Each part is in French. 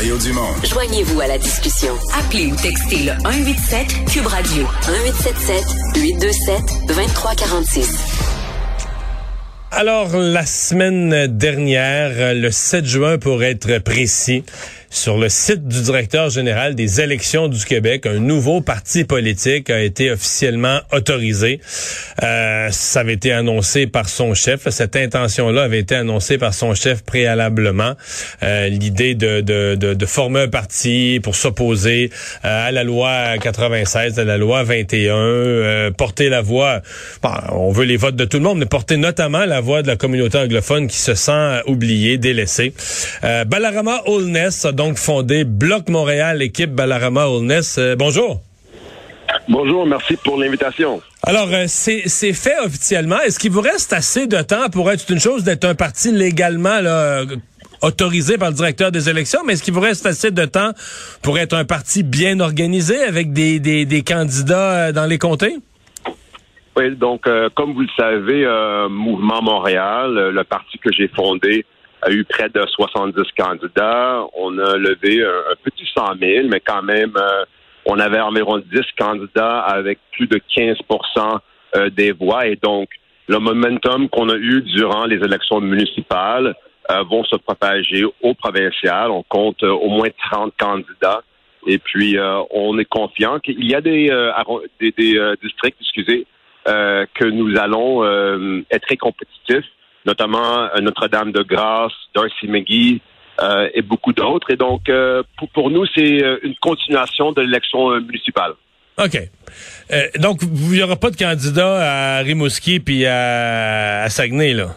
Mario Dumont. Joignez-vous à la discussion. Appelez ou textez le 187 Cube Radio 1877 827 2346. Alors, la semaine dernière, le 7 juin pour être précis, sur le site du directeur général des élections du Québec, un nouveau parti politique a été officiellement autorisé. Euh, ça avait été annoncé par son chef. Cette intention-là avait été annoncée par son chef préalablement. Euh, L'idée de, de, de, de, former un parti pour s'opposer euh, à la loi 96, à la loi 21, euh, porter la voix. Bon, on veut les votes de tout le monde, mais porter notamment la voix de la communauté anglophone qui se sent oubliée, délaissée. Euh, Balarama Holness donc fondé Bloc Montréal, équipe Balarama Holness. Euh, bonjour. Bonjour, merci pour l'invitation. Alors, euh, c'est fait officiellement. Est-ce qu'il vous reste assez de temps pour être une chose d'être un parti légalement là, autorisé par le directeur des élections, mais est-ce qu'il vous reste assez de temps pour être un parti bien organisé avec des, des, des candidats euh, dans les comtés? Oui, donc, comme vous le savez, Mouvement Montréal, le parti que j'ai fondé, a eu près de 70 candidats. On a levé un, petit 100 000, mais quand même, euh, on avait environ 10 candidats avec plus de 15% euh, des voix. Et donc, le momentum qu'on a eu durant les élections municipales euh, vont se propager au provincial. On compte au moins 30 candidats. Et puis, on est confiant qu'il y a des, des, districts, excusez, que nous allons être très compétitifs notamment euh, Notre-Dame-de-Grâce, Darcy McGee euh, et beaucoup d'autres. Et donc, euh, pour, nous, c'est une continuation de l'élection municipale. OK. donc, il n'y aura pas de candidat à Rimouski puis à, Saguenay, là?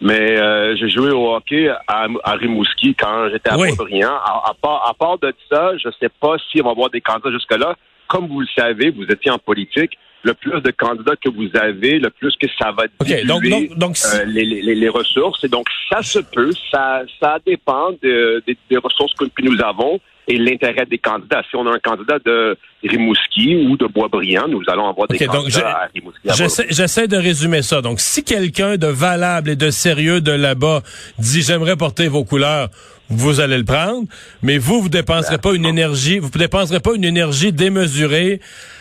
Mais j'ai joué au hockey à, Rimouski quand j'étais à. À, part, à part de ça, je ne sais pas si on va avoir des candidats jusque-là. Comme vous le savez, vous étiez en politique le plus de candidats que vous avez, le plus que ça va okay, donc, donc, euh, les, les, les, ressources. Et donc, ça se peut, ça, ça dépend de, des ressources que, nous avons et l'intérêt des candidats. Si on a un candidat de Rimouski ou de Boisbriand, nous allons avoir des candidats à Rimouski. J'essaie de résumer ça. Donc, si quelqu'un de valable et de sérieux de là-bas dit j'aimerais porter vos couleurs, vous allez le prendre, mais vous, vous dépenserez pas une énergie, vous dépenserez pas une énergie démesurée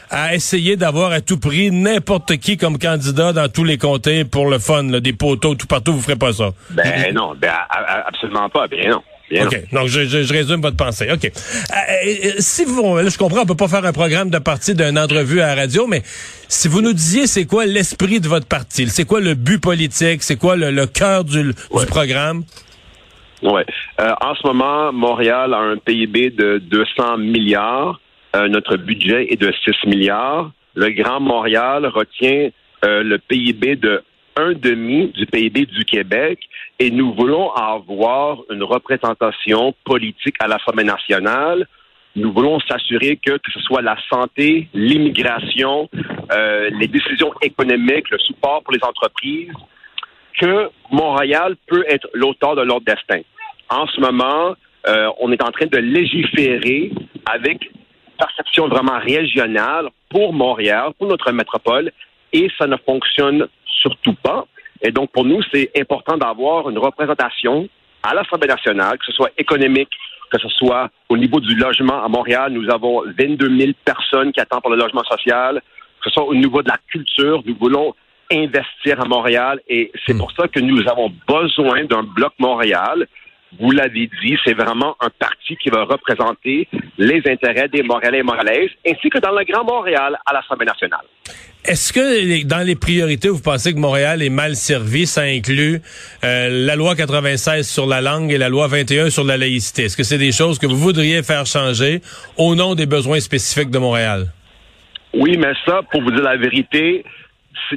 à essayer d'avoir à tout prix n'importe qui comme candidat dans tous les comtés pour le fun, des poteaux tout partout, vous ferez pas ça. Ben non, ben absolument pas, bien non. OK. Donc, je, je, résume votre pensée. OK. Euh, euh, si vous, là, je comprends, on peut pas faire un programme de parti d'une entrevue à la radio, mais si vous nous disiez c'est quoi l'esprit de votre parti, c'est quoi le but politique, c'est quoi le, cœur du, du programme? Oui. Euh, en ce moment, Montréal a un PIB de 200 milliards. Euh, notre budget est de 6 milliards. Le Grand Montréal retient euh, le PIB de un demi du PIB du Québec et nous voulons avoir une représentation politique à l'Assemblée nationale. Nous voulons s'assurer que, que ce soit la santé, l'immigration, euh, les décisions économiques, le support pour les entreprises, que Montréal peut être l'auteur de leur destin. En ce moment, on est en train de légiférer avec perception vraiment régionale pour Montréal, pour notre métropole, et ça ne fonctionne surtout pas. Et donc, pour nous, c'est important d'avoir une représentation à l'Assemblée nationale, que ce soit économique, que ce soit au niveau du logement à Montréal. Nous avons 22 000 personnes qui attendent pour le logement social, que ce soit au niveau de la culture. Nous voulons investir à Montréal et c'est hmm. pour ça que nous avons besoin d'un bloc Montréal vous l'avez dit, c'est vraiment un parti qui va représenter les intérêts des Montréalais et Montréalaises, ainsi que dans le Grand Montréal à l'Assemblée nationale. Est-ce que dans les priorités, vous pensez que Montréal est mal servi? Ça inclut euh, la loi 96 sur la langue et la loi 21 sur la laïcité. Est-ce que c'est des choses que vous voudriez faire changer au nom des besoins spécifiques de Montréal? Oui, mais ça, pour vous dire la vérité,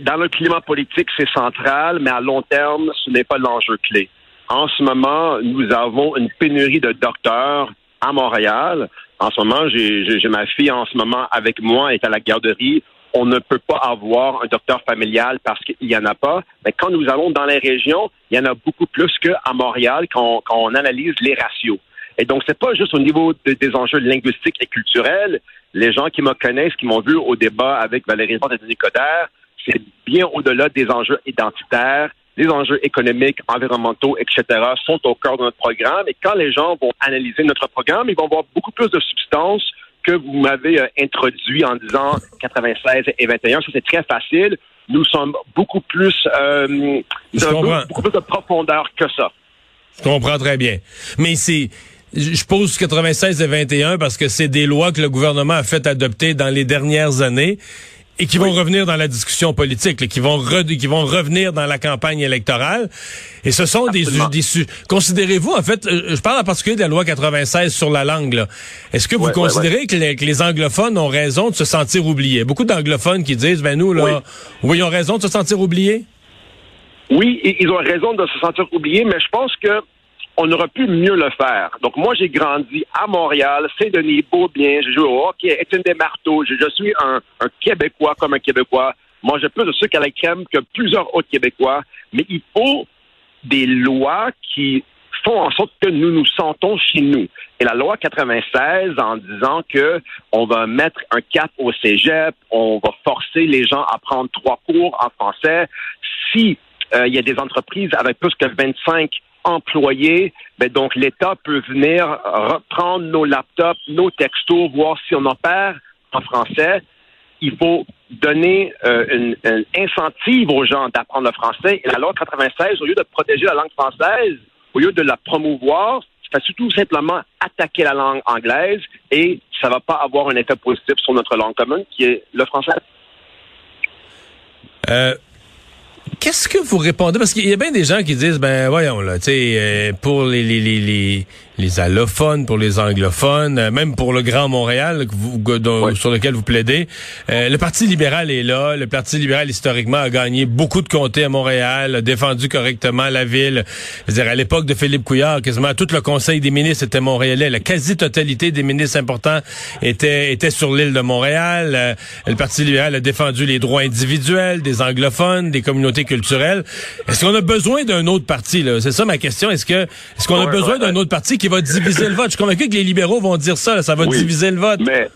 dans le climat politique, c'est central, mais à long terme, ce n'est pas l'enjeu clé. En ce moment, nous avons une pénurie de docteurs à Montréal. En ce moment, j'ai ma fille en ce moment avec moi, est à la garderie. On ne peut pas avoir un docteur familial parce qu'il n'y en a pas. Mais quand nous allons dans les régions, il y en a beaucoup plus qu'à Montréal quand on, analyse les ratios. Et donc, c'est pas juste au niveau des enjeux linguistiques et culturels. Les gens qui me connaissent, qui m'ont vu au débat avec Valérie Porte et Denis Coderre, c'est bien au-delà des enjeux identitaires, les enjeux économiques, environnementaux, etc. sont au cœur de notre programme. Et quand les gens vont analyser notre programme, ils vont voir beaucoup plus de substance que vous m'avez euh, introduit en disant 96 et 21. Ça, c'est très facile. Nous sommes beaucoup plus, euh, beaucoup plus de profondeur que ça. Je comprends très bien. Mais c'est, je pose 96 et 21 parce que c'est des lois que le gouvernement a fait adopter dans les dernières années et qui vont revenir dans la discussion politique, qui vont qui vont revenir dans la campagne électorale. Et ce sont des, des considérez-vous en fait, euh, je parle en particulier de la loi 96 sur la langue. Est-ce que vous considérez Que, les, anglophones ont raison de se sentir oubliés? Beaucoup d'anglophones qui disent ben nous là, oui, ils ont raison de se sentir oubliés? Oui, ils ont raison de se sentir oubliés, mais je pense que on aurait pu mieux le faire. Donc, moi, j'ai grandi à Montréal, Saint-Denis, Beaubien, j'ai joué au hockey, Étienne des Marteaux, je, suis un, Québécois comme un Québécois. Moi, j'ai plus de sucre à la crème que plusieurs autres Québécois, mais il faut des lois qui font en sorte que nous nous sentons chez nous. Et la loi 96, en disant que on va mettre un cap au cégep, on va forcer les gens à prendre trois cours en français, si euh, il y a des entreprises avec plus que 25 employés, ben donc l'État peut venir reprendre nos laptops, nos textos, voir si on perd en français. Il faut donner euh, une, incentive aux gens d'apprendre le français. Et la loi 96, au lieu de protéger la langue française, au lieu de la promouvoir, ça fait tout simplement attaquer la langue anglaise et ça va pas avoir un effet positif sur notre langue commune qui est le français. Euh, Qu'est-ce que vous répondez? Parce qu'il y a bien des gens qui disent, ben voyons là, tu sais, euh, pour les, les, les, les, les allophones, pour les anglophones, euh, même pour le Grand Montréal sur lequel vous plaidez. Euh, le Parti libéral est là. Le Parti libéral, historiquement, a gagné beaucoup de comtés à Montréal, a défendu correctement la ville. Je veux dire, à l'époque de Philippe Couillard, quasiment tout le conseil des ministres était montréalais. La quasi-totalité des ministres importants étaient, étaient sur l'île de Montréal. Euh, le Parti libéral a défendu les droits individuels des anglophones, des communautés culturelles. Est-ce qu'on a besoin d'un autre parti? C'est ça ma question. Est-ce que est-ce qu'on a besoin d'un autre parti qui va diviser le vote? Je suis convaincu que les libéraux vont dire ça, ça va diviser le vote. Mais,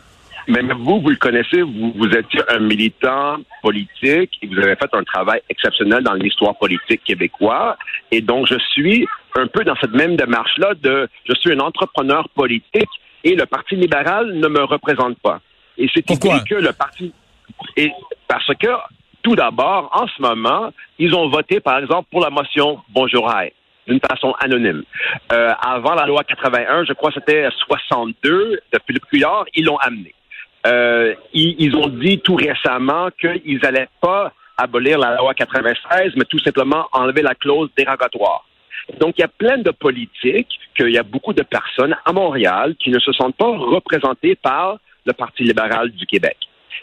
mais vous, vous le connaissez, vous, vous étiez un militant politique et vous avez fait un travail exceptionnel dans l'histoire politique québécoise. Et donc, je suis un peu dans cette même démarche-là de, je suis un entrepreneur politique et le Parti libéral ne me représente pas. Et c'est Pourquoi? que le Parti, et parce que, tout d'abord, en ce moment, ils ont voté, par exemple, pour la motion Bonjour Hi d'une façon anonyme. Euh, avant la loi 81, je crois que c'était 62 de Philippe Couillard, ils l'ont amené. Euh, ils, ont dit tout récemment qu'ils n'allaient pas abolir la loi 96, mais tout simplement enlever la clause dérogatoire. Donc, il y a plein de politiques, qu'il y a beaucoup de personnes à Montréal qui ne se sentent pas représentées par le Parti libéral du Québec.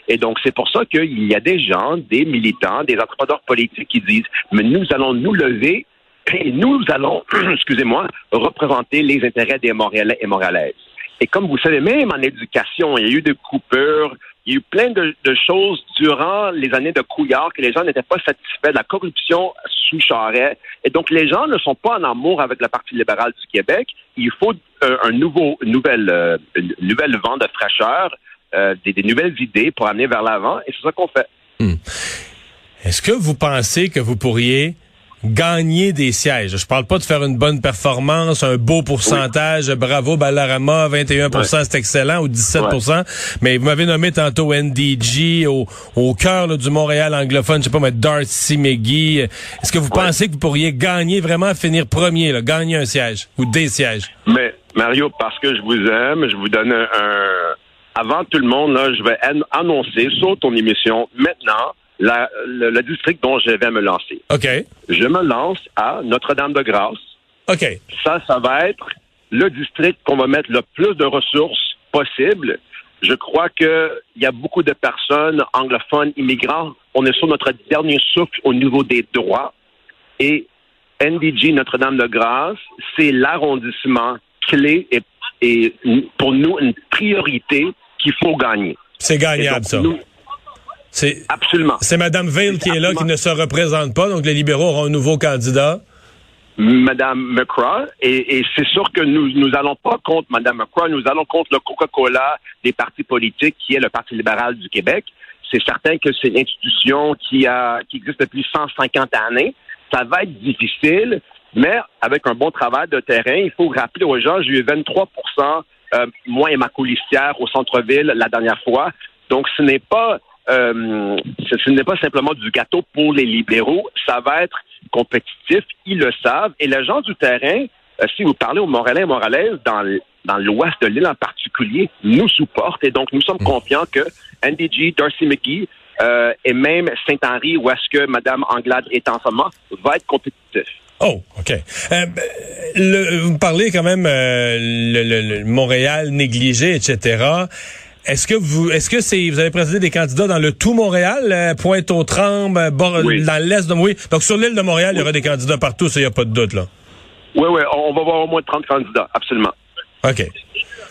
Et donc, c'est pour ça qu'il y a des gens, des militants, des entrepreneurs politiques qui disent, mais nous allons nous lever et nous allons, excusez-moi, représenter les intérêts des Montréalais et Montréalaises. Et comme vous savez, même en éducation, il y a eu des coupures, il y a eu plein de, choses durant les années de Couillard que les gens n'étaient pas satisfaits de la corruption sous Charret. Et donc, les gens ne sont pas en amour avec le Parti libéral du Québec. Il faut euh, un nouveau, nouvelle, euh, nouvelle vent de fraîcheur, euh, des, nouvelles idées pour amener vers l'avant. Et c'est ça qu'on fait. Hmm. Est-ce que vous pensez que vous pourriez gagner des sièges? Je parle pas de faire une bonne performance, un beau pourcentage, bravo Ballarama, 21% c'est excellent, ou 17% mais vous m'avez nommé tantôt NDG, au, au cœur du Montréal anglophone, je sais pas, mais Darcy McGee. Est-ce que vous pensez que vous pourriez gagner, vraiment finir premier, là, gagner un siège, ou des sièges? Mais, Mario, parce que je vous aime, je vous donne un... Avant tout le monde, là, je vais annoncer sur ton émission maintenant le, district dont je vais me lancer. OK. Je me lance à Notre-Dame-de-Grâce. OK. Ça, ça va être le district qu'on va mettre le plus de ressources possible. Je crois qu'il y a beaucoup de personnes anglophones, immigrants. On est sur notre dernier souffle au niveau des droits. Et NDG Notre-Dame-de-Grâce, c'est l'arrondissement clé et, et, pour nous une priorité qu'il faut gagner. C'est gagnable, ça. C'est absolument. C'est Mme Veil qui est là, qui ne se représente pas, donc les libéraux auront un nouveau candidat. Mme McCraw, et, c'est sûr que nous nous allons pas contre Mme McCraw, nous allons contre le Coca-Cola des partis politiques, qui est le Parti libéral du Québec. C'est certain que c'est une institution qui a qui existe depuis 150 années, Ça va être difficile, mais avec un bon travail de terrain, il faut rappeler aux gens, j'ai eu 23 euh, moins ma au centre-ville la dernière fois. Donc, ce n'est pas euh, ce, n'est pas simplement du gâteau pour les libéraux, ça va être compétitif, ils le savent. Et les gens du terrain, euh, si vous parlez aux Montréalais et Moralaises, dans, dans l'ouest de l'île en particulier, nous supportent. Et donc, nous sommes mmh. confiants que NDG, Darcy McGee et même Saint-Henri, où est-ce que Mme Anglade est en ce moment, va être compétitif. Oh, OK. Euh, le, vous parlez quand même euh, le, Montréal négligé, etc. Est-ce que vous est-ce que c'est vous avez présenté des candidats dans le tout Montréal, euh, Pointe-aux-Trembles, euh, dans l'est de oui. Donc sur l'île de Montréal, il y aura des candidats partout, ça y a pas de doute là. Oui oui, on va avoir au moins 30 candidats, absolument. OK.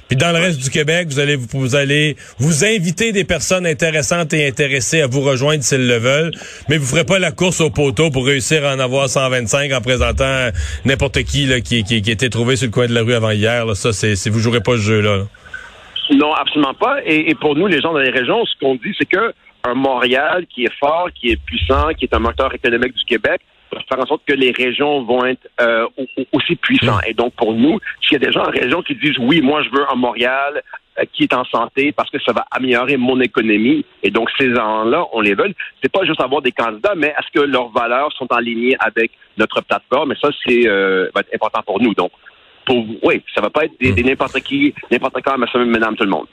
Puis dans le reste du Québec, vous allez vous allez vous inviter des personnes intéressantes et intéressées à vous rejoindre s'ils le veulent, mais vous ferez pas la course au poteau pour réussir à en avoir 125 en présentant n'importe qui là, qui, qui, qui était trouvé sur le coin de la rue avant hier. Là. Ça, c'est vous jouerez pas ce jeu là. Non, absolument pas. Et, pour nous, les gens dans les régions, ce qu'on dit, c'est que un Montréal qui est fort, qui est puissant, qui est un moteur économique du Québec, faire en sorte que les régions vont être euh, aussi puissants. Et donc, pour nous, s'il y a des gens en région qui disent oui, moi, je veux un Montréal euh, qui est en santé parce que ça va améliorer mon économie, et donc ces gens-là, on les veut. C'est pas juste avoir des candidats, mais est-ce que leurs valeurs sont en ligne avec notre plateforme? Et ça, c'est euh, va être important pour nous. Donc, oui, ça va pas être des, hmm. n'importe qui, n'importe quand, monsieur, madame, tout le monde.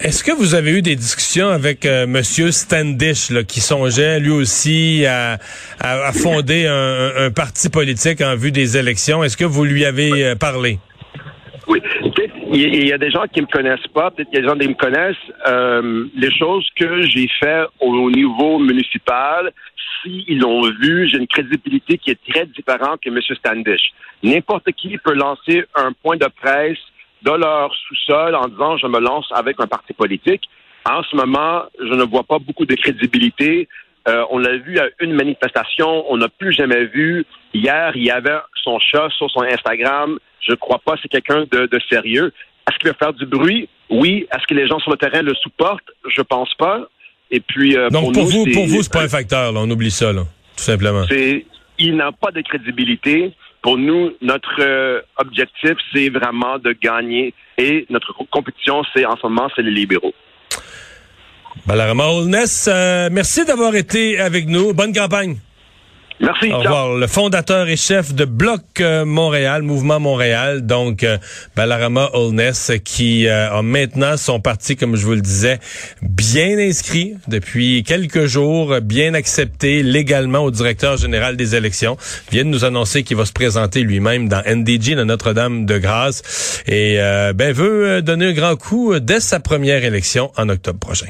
Est-ce que vous avez eu des discussions avec euh, Monsieur Standish, qui songeait lui aussi à, fonder un, parti politique en vue des élections? Est-ce que vous lui avez euh, parlé? Oui. Il y a des gens qui me connaissent pas, peut-être qu'il y a des gens qui me connaissent. Euh, les choses que j'ai fait au niveau municipal, s'ils l'ont vu, j'ai une crédibilité qui est très différente que M. Standish. N'importe qui peut lancer un point de presse dans leur sous-sol en disant je me lance avec un parti politique. En ce moment, je ne vois pas beaucoup de crédibilité. Euh, on l'a vu à une manifestation, on n'a plus jamais vu. Hier, il y avait son chat sur son Instagram. Je ne crois pas c'est quelqu'un de, de, sérieux. Est-ce qu'il va faire du bruit? Oui. Est-ce que les gens sur le terrain le supportent? Je pense pas. Et puis, euh, Donc, pour, vous, pour vous, c'est pas un facteur, là. on oublie ça, là, tout simplement. Il n'a pas de crédibilité. Pour nous, notre euh, objectif, c'est vraiment de gagner. Et notre compétition, c'est en ce moment, c'est les libéraux. Balarama Holness, euh, merci d'avoir été avec nous. Bonne campagne. Merci. Au revoir. Le fondateur et chef de Bloc euh, Montréal, Mouvement Montréal, donc euh, Balarama Holness, qui euh, a maintenant son parti, comme je vous le disais, bien inscrit depuis quelques jours, bien accepté légalement au directeur général des élections. vient de nous annoncer qu'il va se présenter lui-même dans NDG, de Notre-Dame-de-Grâce, et ben veut donner un grand coup dès sa première élection en octobre prochain.